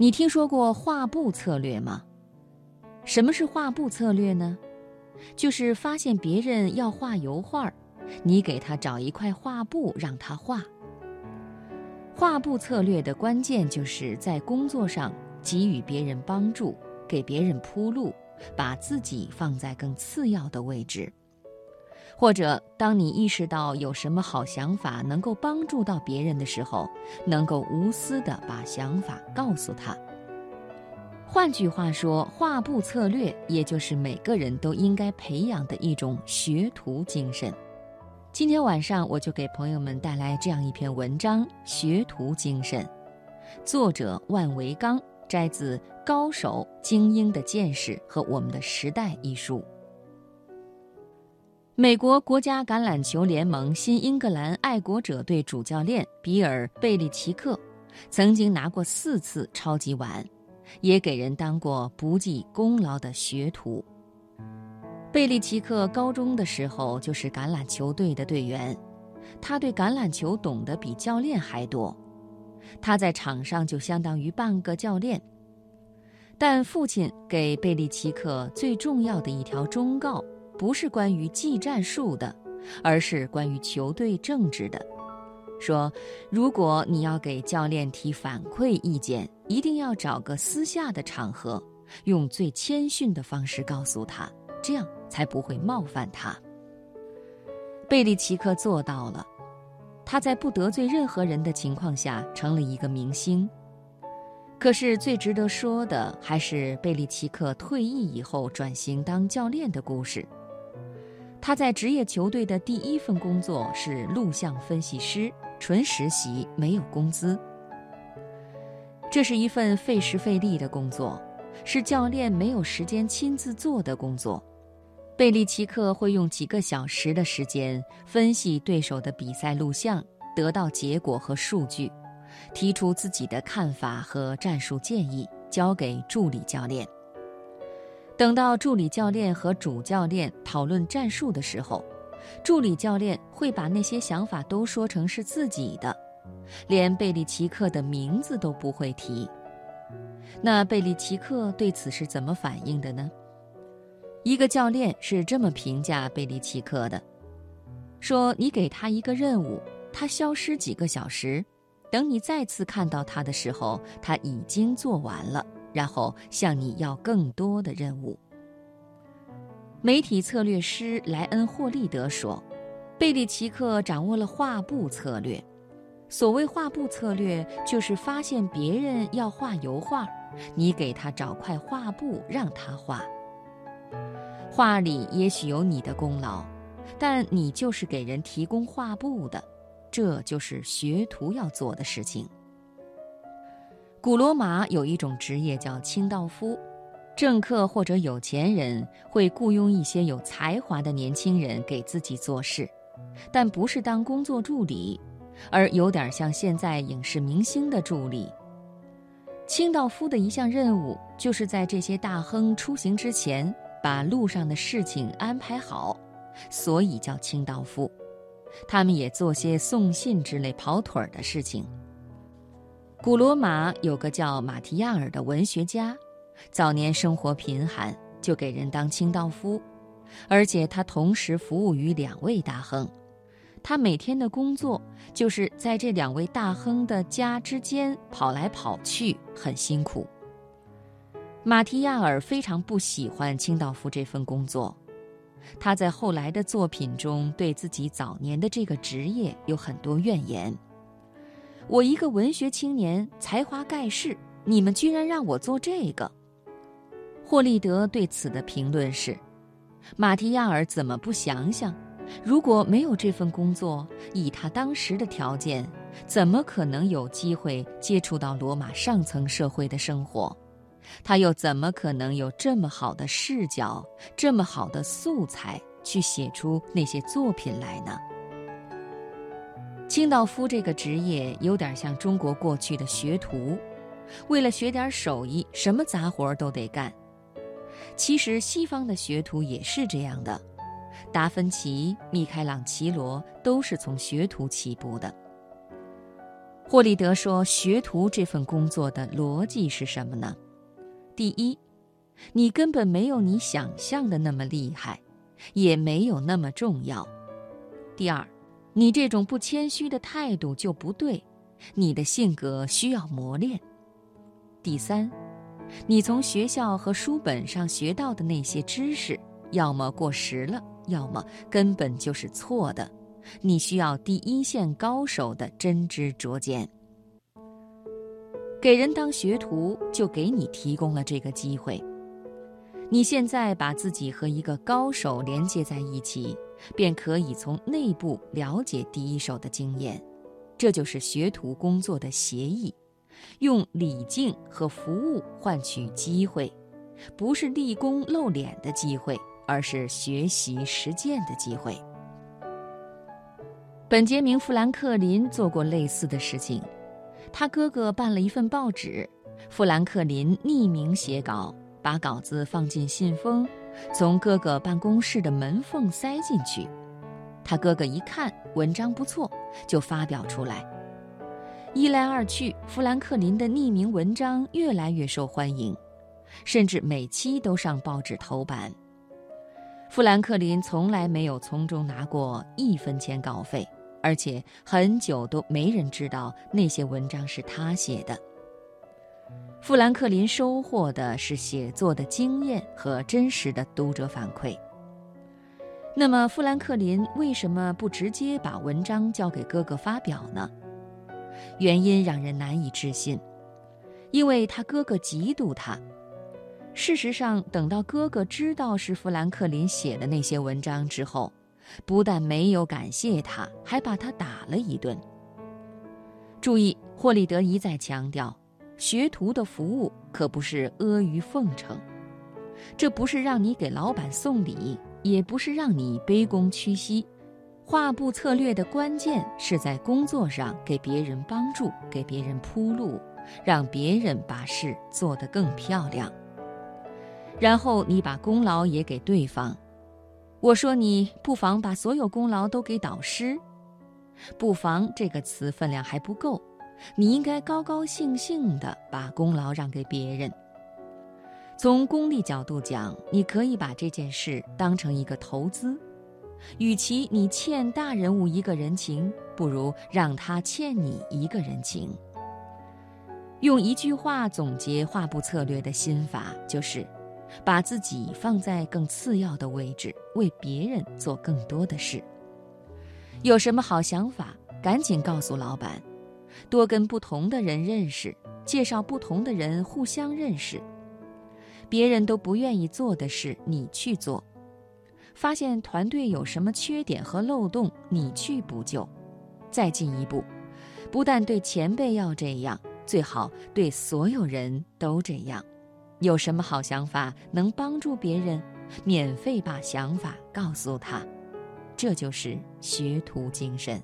你听说过画布策略吗？什么是画布策略呢？就是发现别人要画油画，你给他找一块画布让他画。画布策略的关键就是在工作上给予别人帮助，给别人铺路，把自己放在更次要的位置。或者，当你意识到有什么好想法能够帮助到别人的时候，能够无私地把想法告诉他。换句话说，画布策略也就是每个人都应该培养的一种学徒精神。今天晚上我就给朋友们带来这样一篇文章《学徒精神》，作者万维刚，摘自《高手精英的见识和我们的时代》一书。美国国家橄榄球联盟新英格兰爱国者队主教练比尔·贝利奇克，曾经拿过四次超级碗，也给人当过不计功劳的学徒。贝利奇克高中的时候就是橄榄球队的队员，他对橄榄球懂得比教练还多，他在场上就相当于半个教练。但父亲给贝利奇克最重要的一条忠告。不是关于技战术的，而是关于球队政治的。说，如果你要给教练提反馈意见，一定要找个私下的场合，用最谦逊的方式告诉他，这样才不会冒犯他。贝利奇克做到了，他在不得罪任何人的情况下成了一个明星。可是最值得说的，还是贝利奇克退役以后转型当教练的故事。他在职业球队的第一份工作是录像分析师，纯实习，没有工资。这是一份费时费力的工作，是教练没有时间亲自做的工作。贝利奇克会用几个小时的时间分析对手的比赛录像，得到结果和数据，提出自己的看法和战术建议，交给助理教练。等到助理教练和主教练讨论战术的时候，助理教练会把那些想法都说成是自己的，连贝利奇克的名字都不会提。那贝利奇克对此是怎么反应的呢？一个教练是这么评价贝利奇克的：说你给他一个任务，他消失几个小时，等你再次看到他的时候，他已经做完了。然后向你要更多的任务。媒体策略师莱恩·霍利德说：“贝利奇克掌握了画布策略。所谓画布策略，就是发现别人要画油画，你给他找块画布让他画。画里也许有你的功劳，但你就是给人提供画布的，这就是学徒要做的事情。”古罗马有一种职业叫清道夫，政客或者有钱人会雇佣一些有才华的年轻人给自己做事，但不是当工作助理，而有点像现在影视明星的助理。清道夫的一项任务就是在这些大亨出行之前把路上的事情安排好，所以叫清道夫。他们也做些送信之类跑腿儿的事情。古罗马有个叫马提亚尔的文学家，早年生活贫寒，就给人当清道夫，而且他同时服务于两位大亨。他每天的工作就是在这两位大亨的家之间跑来跑去，很辛苦。马提亚尔非常不喜欢清道夫这份工作，他在后来的作品中对自己早年的这个职业有很多怨言。我一个文学青年，才华盖世，你们居然让我做这个。霍利德对此的评论是：马提亚尔怎么不想想，如果没有这份工作，以他当时的条件，怎么可能有机会接触到罗马上层社会的生活？他又怎么可能有这么好的视角、这么好的素材去写出那些作品来呢？清道夫这个职业有点像中国过去的学徒，为了学点手艺，什么杂活都得干。其实西方的学徒也是这样的，达芬奇、米开朗基罗都是从学徒起步的。霍利德说：“学徒这份工作的逻辑是什么呢？第一，你根本没有你想象的那么厉害，也没有那么重要。第二，你这种不谦虚的态度就不对，你的性格需要磨练。第三，你从学校和书本上学到的那些知识，要么过时了，要么根本就是错的。”你需要第一线高手的真知灼见。给人当学徒，就给你提供了这个机会。你现在把自己和一个高手连接在一起，便可以从内部了解第一手的经验。这就是学徒工作的协议，用礼敬和服务换取机会，不是立功露脸的机会，而是学习实践的机会。本杰明·富兰克林做过类似的事情，他哥哥办了一份报纸，富兰克林匿名写稿，把稿子放进信封，从哥哥办公室的门缝塞进去。他哥哥一看文章不错，就发表出来。一来二去，富兰克林的匿名文章越来越受欢迎，甚至每期都上报纸头版。富兰克林从来没有从中拿过一分钱稿费。而且很久都没人知道那些文章是他写的。富兰克林收获的是写作的经验和真实的读者反馈。那么，富兰克林为什么不直接把文章交给哥哥发表呢？原因让人难以置信，因为他哥哥嫉妒他。事实上，等到哥哥知道是富兰克林写的那些文章之后，不但没有感谢他，还把他打了一顿。注意，霍利德一再强调，学徒的服务可不是阿谀奉承，这不是让你给老板送礼，也不是让你卑躬屈膝。画布策略的关键是在工作上给别人帮助，给别人铺路，让别人把事做得更漂亮。然后你把功劳也给对方。我说你不妨把所有功劳都给导师，不妨这个词分量还不够，你应该高高兴兴地把功劳让给别人。从功利角度讲，你可以把这件事当成一个投资，与其你欠大人物一个人情，不如让他欠你一个人情。用一句话总结画布策略的心法，就是。把自己放在更次要的位置，为别人做更多的事。有什么好想法，赶紧告诉老板。多跟不同的人认识，介绍不同的人互相认识。别人都不愿意做的事，你去做。发现团队有什么缺点和漏洞，你去补救。再进一步，不但对前辈要这样，最好对所有人都这样。有什么好想法能帮助别人？免费把想法告诉他，这就是学徒精神。